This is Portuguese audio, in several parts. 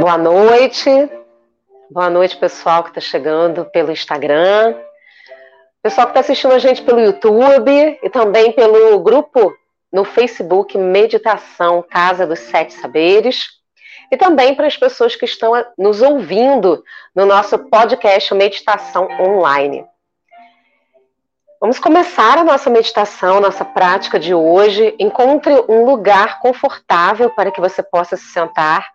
Boa noite. Boa noite, pessoal que está chegando pelo Instagram. Pessoal que está assistindo a gente pelo YouTube e também pelo grupo no Facebook Meditação Casa dos Sete Saberes. E também para as pessoas que estão nos ouvindo no nosso podcast Meditação Online. Vamos começar a nossa meditação, nossa prática de hoje. Encontre um lugar confortável para que você possa se sentar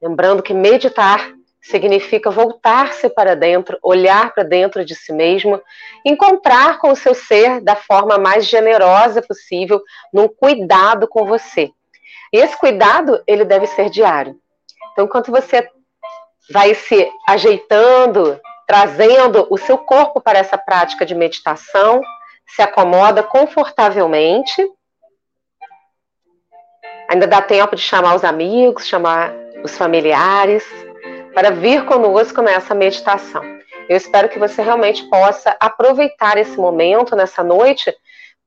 Lembrando que meditar significa voltar-se para dentro, olhar para dentro de si mesmo, encontrar com o seu ser da forma mais generosa possível, num cuidado com você. E esse cuidado, ele deve ser diário. Então, enquanto você vai se ajeitando, trazendo o seu corpo para essa prática de meditação, se acomoda confortavelmente. Ainda dá tempo de chamar os amigos, chamar os familiares, para vir conosco nessa meditação. Eu espero que você realmente possa aproveitar esse momento nessa noite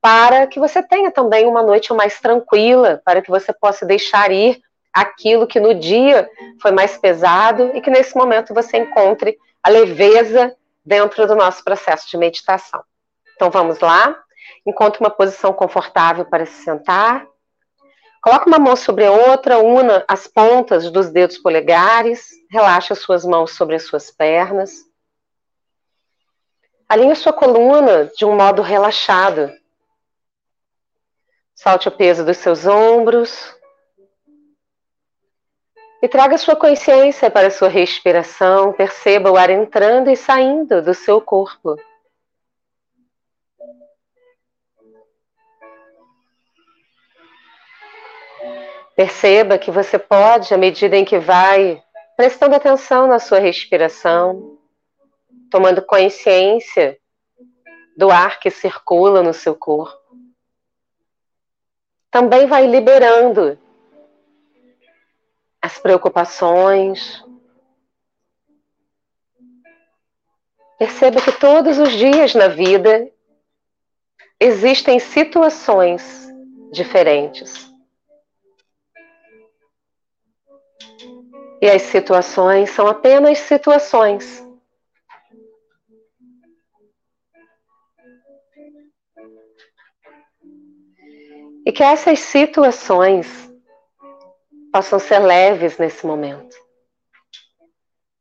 para que você tenha também uma noite mais tranquila, para que você possa deixar ir aquilo que no dia foi mais pesado e que nesse momento você encontre a leveza dentro do nosso processo de meditação. Então vamos lá. Encontre uma posição confortável para se sentar. Coloque uma mão sobre a outra, una as pontas dos dedos polegares, relaxe as suas mãos sobre as suas pernas. Alinhe sua coluna de um modo relaxado. Solte o peso dos seus ombros. E traga sua consciência para sua respiração. Perceba o ar entrando e saindo do seu corpo. Perceba que você pode, à medida em que vai prestando atenção na sua respiração, tomando consciência do ar que circula no seu corpo, também vai liberando as preocupações. Perceba que todos os dias na vida existem situações diferentes. E as situações são apenas situações. E que essas situações possam ser leves nesse momento.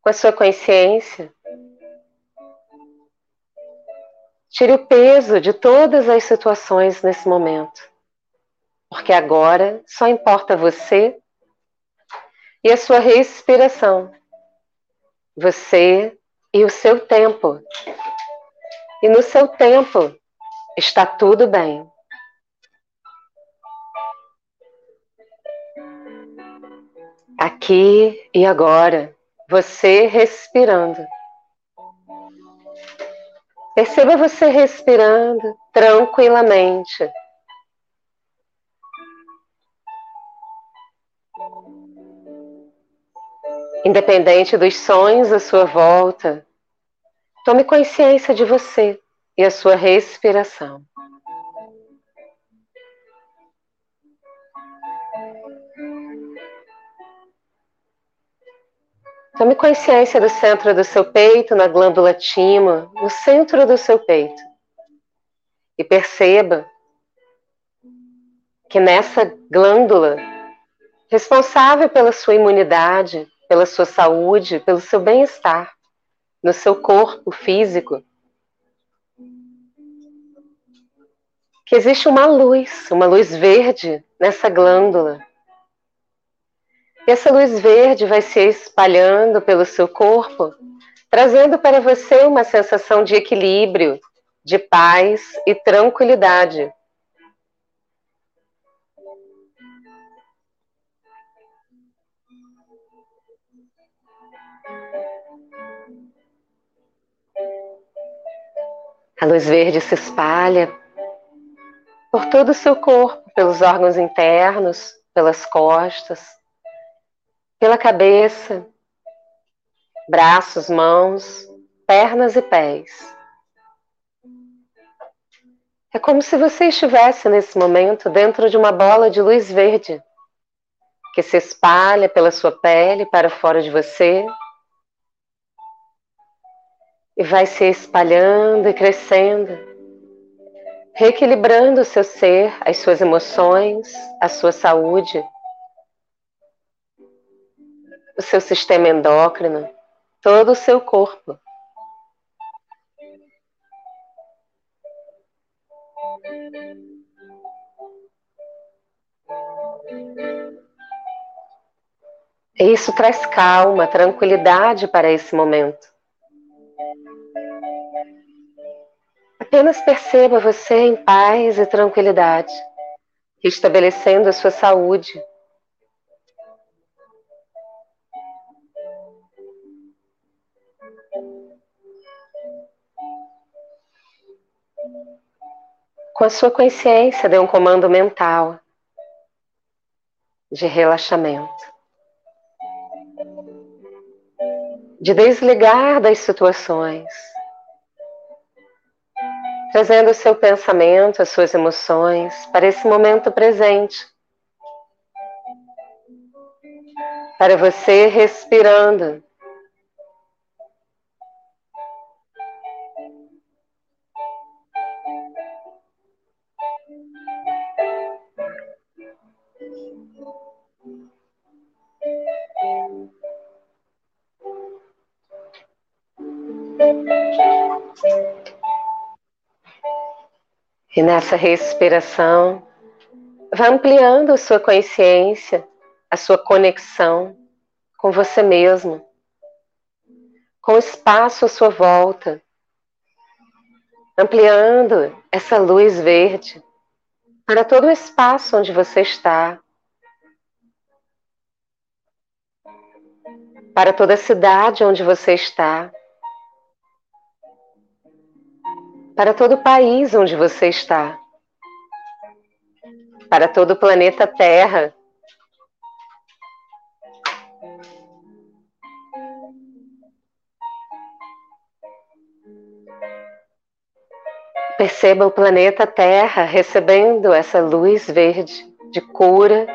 Com a sua consciência, tire o peso de todas as situações nesse momento. Porque agora só importa você e a sua respiração. Você e o seu tempo. E no seu tempo está tudo bem. Aqui e agora, você respirando. Perceba você respirando tranquilamente. Independente dos sonhos à sua volta, tome consciência de você e a sua respiração. Tome consciência do centro do seu peito, na glândula timo, no centro do seu peito. E perceba que nessa glândula, responsável pela sua imunidade, pela sua saúde, pelo seu bem-estar, no seu corpo físico. Que existe uma luz, uma luz verde nessa glândula. Essa luz verde vai se espalhando pelo seu corpo, trazendo para você uma sensação de equilíbrio, de paz e tranquilidade. A luz verde se espalha por todo o seu corpo, pelos órgãos internos, pelas costas, pela cabeça, braços, mãos, pernas e pés. É como se você estivesse nesse momento dentro de uma bola de luz verde que se espalha pela sua pele para fora de você e vai se espalhando e crescendo, reequilibrando o seu ser, as suas emoções, a sua saúde, o seu sistema endócrino, todo o seu corpo. Isso traz calma, tranquilidade para esse momento. Apenas perceba você em paz e tranquilidade, restabelecendo a sua saúde. Com a sua consciência, dê um comando mental de relaxamento. de desligar das situações, trazendo o seu pensamento, as suas emoções para esse momento presente. Para você respirando. E nessa respiração, vá ampliando a sua consciência, a sua conexão com você mesmo, com o espaço à sua volta, ampliando essa luz verde para todo o espaço onde você está, para toda a cidade onde você está, para todo o país onde você está, para todo o planeta Terra. Perceba o planeta Terra recebendo essa luz verde de cura,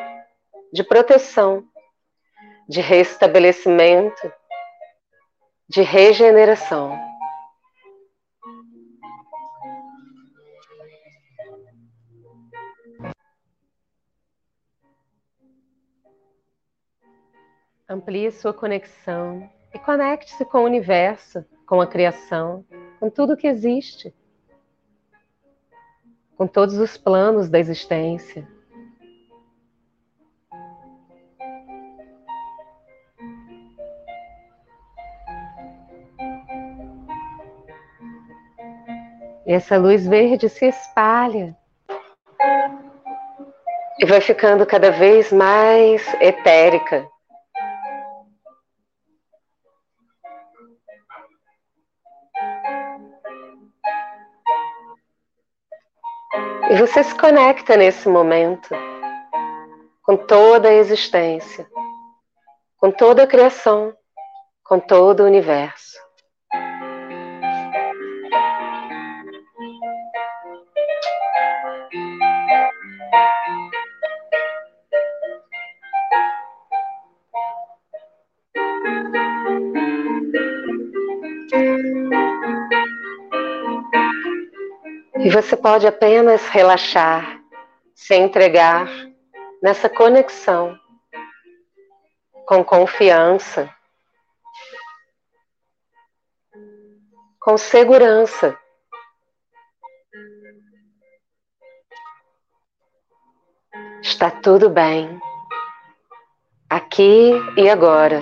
de proteção, de restabelecimento, de regeneração. Amplie sua conexão e conecte-se com o universo, com a criação, com tudo que existe, com todos os planos da existência. E essa luz verde se espalha e vai ficando cada vez mais etérica. E você se conecta nesse momento com toda a existência, com toda a criação, com todo o universo. Você pode apenas relaxar, se entregar nessa conexão com confiança, com segurança. Está tudo bem, aqui e agora.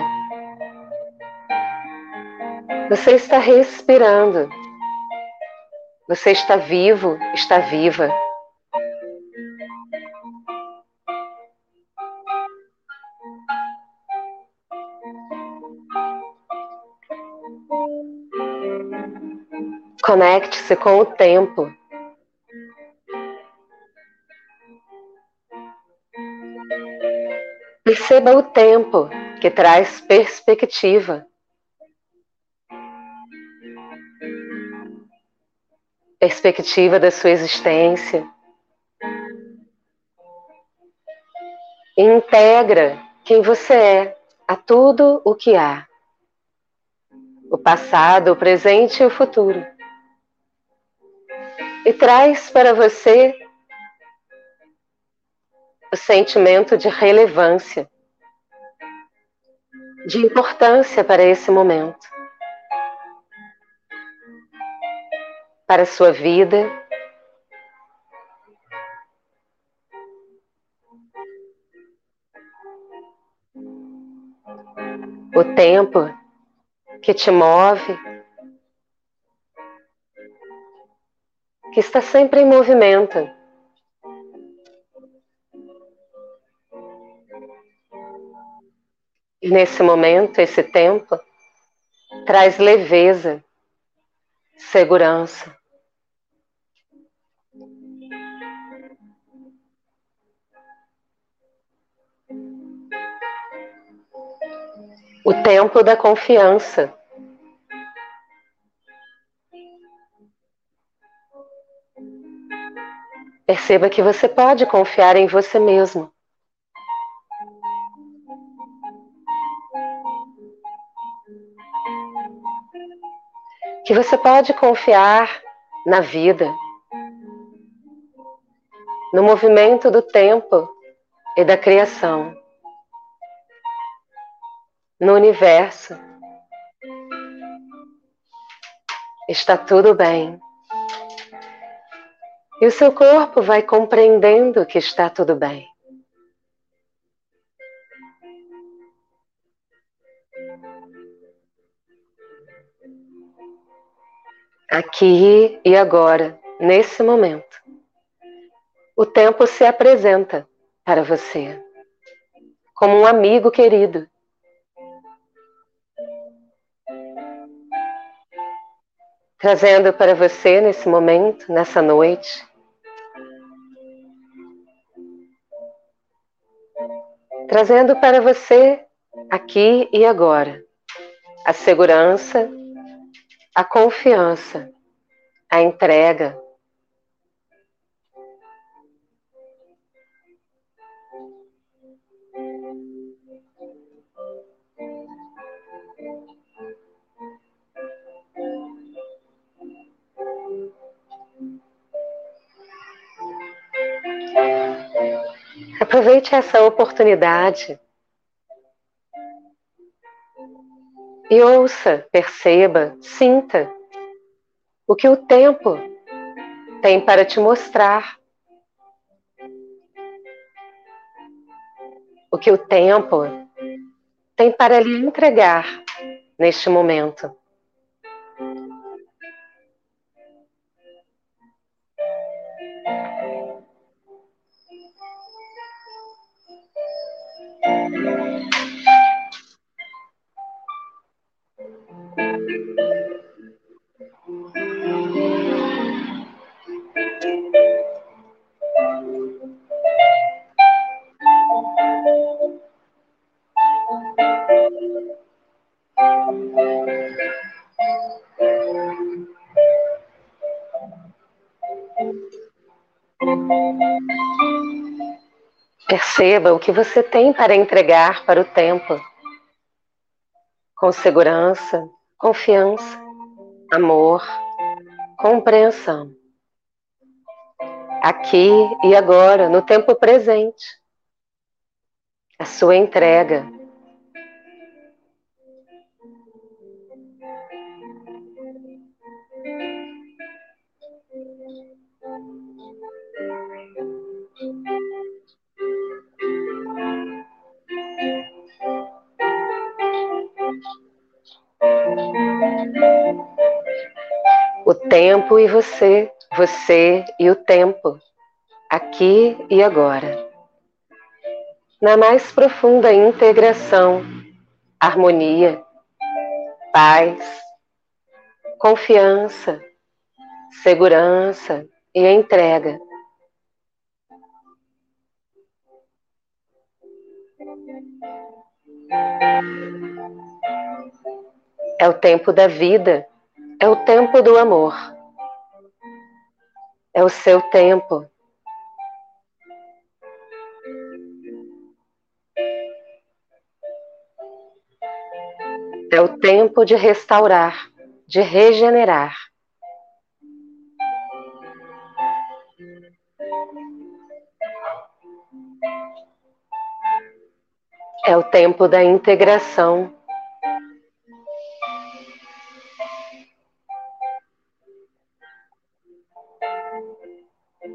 Você está respirando. Você está vivo, está viva. Conecte-se com o tempo. Perceba o tempo que traz perspectiva. Perspectiva da sua existência. Integra quem você é a tudo o que há. O passado, o presente e o futuro. E traz para você o sentimento de relevância, de importância para esse momento. Para a sua vida. O tempo que te move, que está sempre em movimento. E nesse momento, esse tempo, traz leveza, segurança. o templo da confiança. Perceba que você pode confiar em você mesmo. Que você pode confiar na vida, no movimento do tempo e da criação no universo. Está tudo bem. E o seu corpo vai compreendendo que está tudo bem. Aqui e agora, nesse momento, o tempo se apresenta para você como um amigo querido. Trazendo para você nesse momento, nessa noite, trazendo para você aqui e agora a segurança, a confiança, a entrega, Aproveite essa oportunidade e ouça, perceba, sinta o que o tempo tem para te mostrar. O que o tempo tem para lhe entregar neste momento. Perceba o que você tem para entregar para o tempo. Com segurança, confiança, amor, compreensão. Aqui e agora, no tempo presente. A sua entrega tempo e você, você e o tempo, aqui e agora. Na mais profunda integração, harmonia, paz, confiança, segurança e entrega. É o tempo da vida, é o tempo do amor. É o seu tempo. É o tempo de restaurar, de regenerar. É o tempo da integração.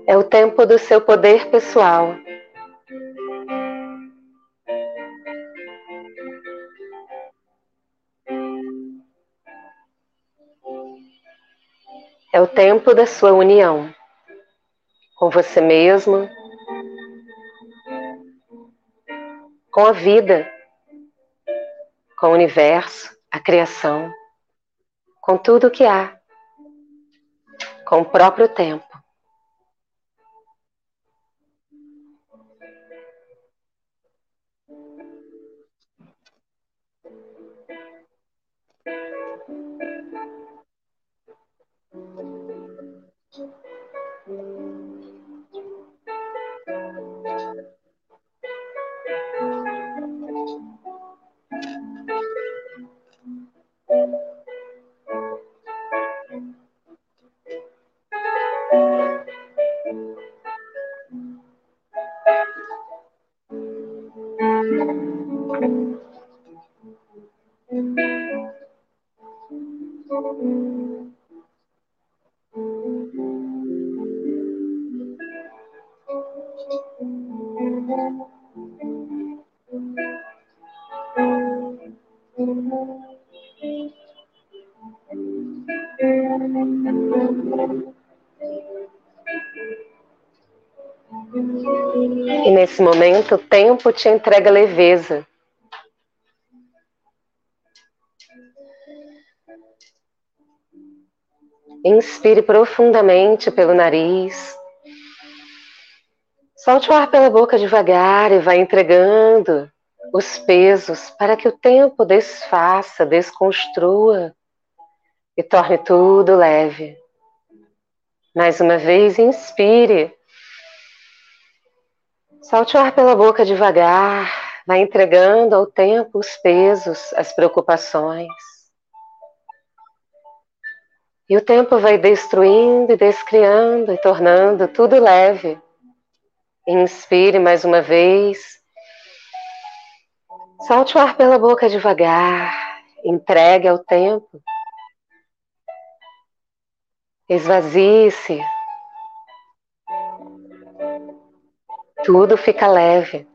É o tempo do seu poder pessoal. É o tempo da sua união com você mesmo, com a vida, com o universo, a criação, com tudo o que há, com o próprio tempo. E nesse momento, o tempo te entrega leveza. Inspire profundamente pelo nariz. Solte o ar pela boca devagar e vai entregando os pesos para que o tempo desfaça, desconstrua e torne tudo leve. Mais uma vez, inspire. Solte o ar pela boca devagar, vai entregando ao tempo os pesos, as preocupações. E o tempo vai destruindo e descriando e tornando tudo leve. Inspire mais uma vez. Solte o ar pela boca devagar. Entregue ao tempo. Esvazie-se. Tudo fica leve.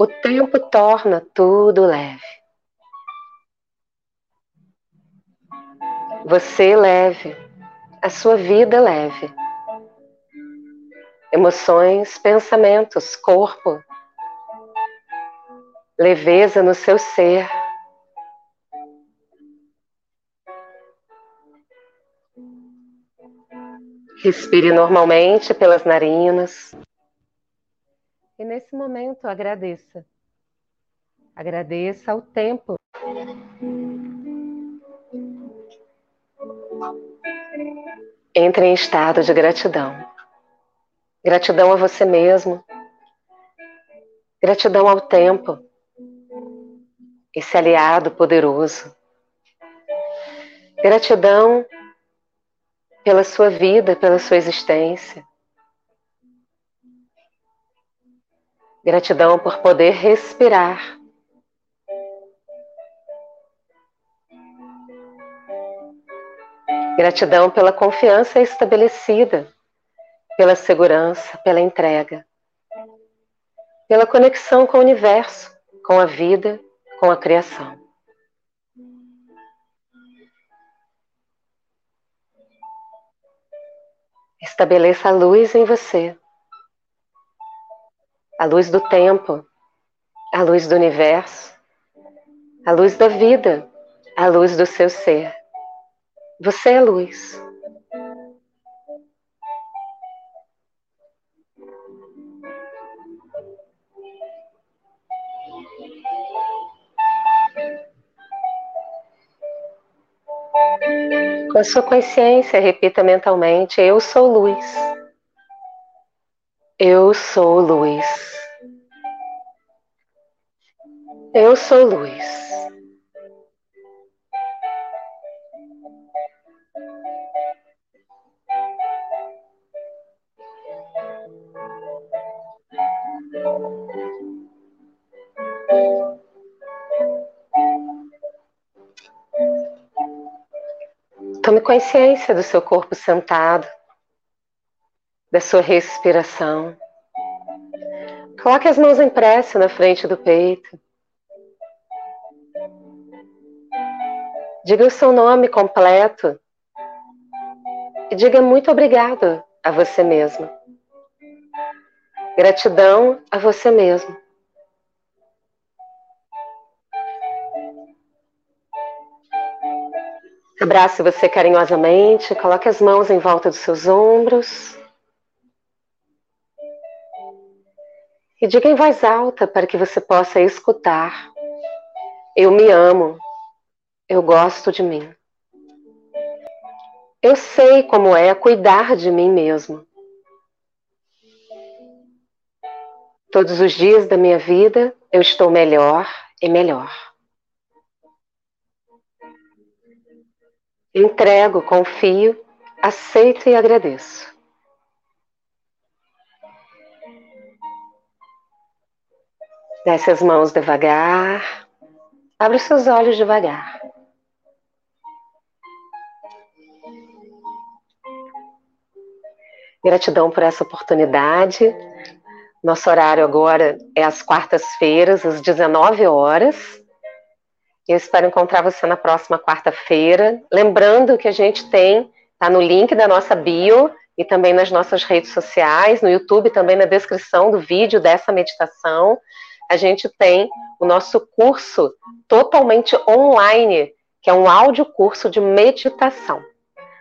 O tempo torna tudo leve. Você leve, a sua vida leve. Emoções, pensamentos, corpo, leveza no seu ser. Respire normalmente pelas narinas. E nesse momento agradeça. Agradeça ao tempo Entre em estado de gratidão. Gratidão a você mesmo. Gratidão ao tempo. Esse aliado poderoso. Gratidão pela sua vida, pela sua existência. Gratidão por poder respirar. Gratidão pela confiança estabelecida, pela segurança, pela entrega, pela conexão com o universo, com a vida, com a criação. Estabeleça a luz em você, a luz do tempo, a luz do universo, a luz da vida, a luz do seu ser. Você é luz. Com a sua consciência, repita mentalmente: Eu sou luz. Eu sou luz. Eu sou luz. Tome consciência do seu corpo sentado, da sua respiração. Coloque as mãos em prece na frente do peito. Diga o seu nome completo e diga muito obrigado a você mesmo. Gratidão a você mesmo. Abrace você carinhosamente, coloque as mãos em volta dos seus ombros. E diga em voz alta para que você possa escutar. Eu me amo. Eu gosto de mim. Eu sei como é cuidar de mim mesmo. Todos os dias da minha vida eu estou melhor e melhor. Entrego, confio, aceito e agradeço. Desce as mãos devagar. Abre os seus olhos devagar. Gratidão por essa oportunidade. Nosso horário agora é às quartas-feiras, às 19 horas. Eu espero encontrar você na próxima quarta-feira. Lembrando que a gente tem, tá no link da nossa bio e também nas nossas redes sociais, no YouTube, também na descrição do vídeo dessa meditação. A gente tem o nosso curso totalmente online, que é um áudio curso de meditação,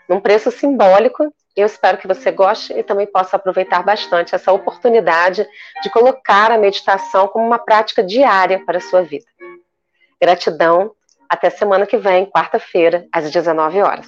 num preço simbólico. Eu espero que você goste e também possa aproveitar bastante essa oportunidade de colocar a meditação como uma prática diária para a sua vida. Gratidão. Até semana que vem, quarta-feira, às 19 horas.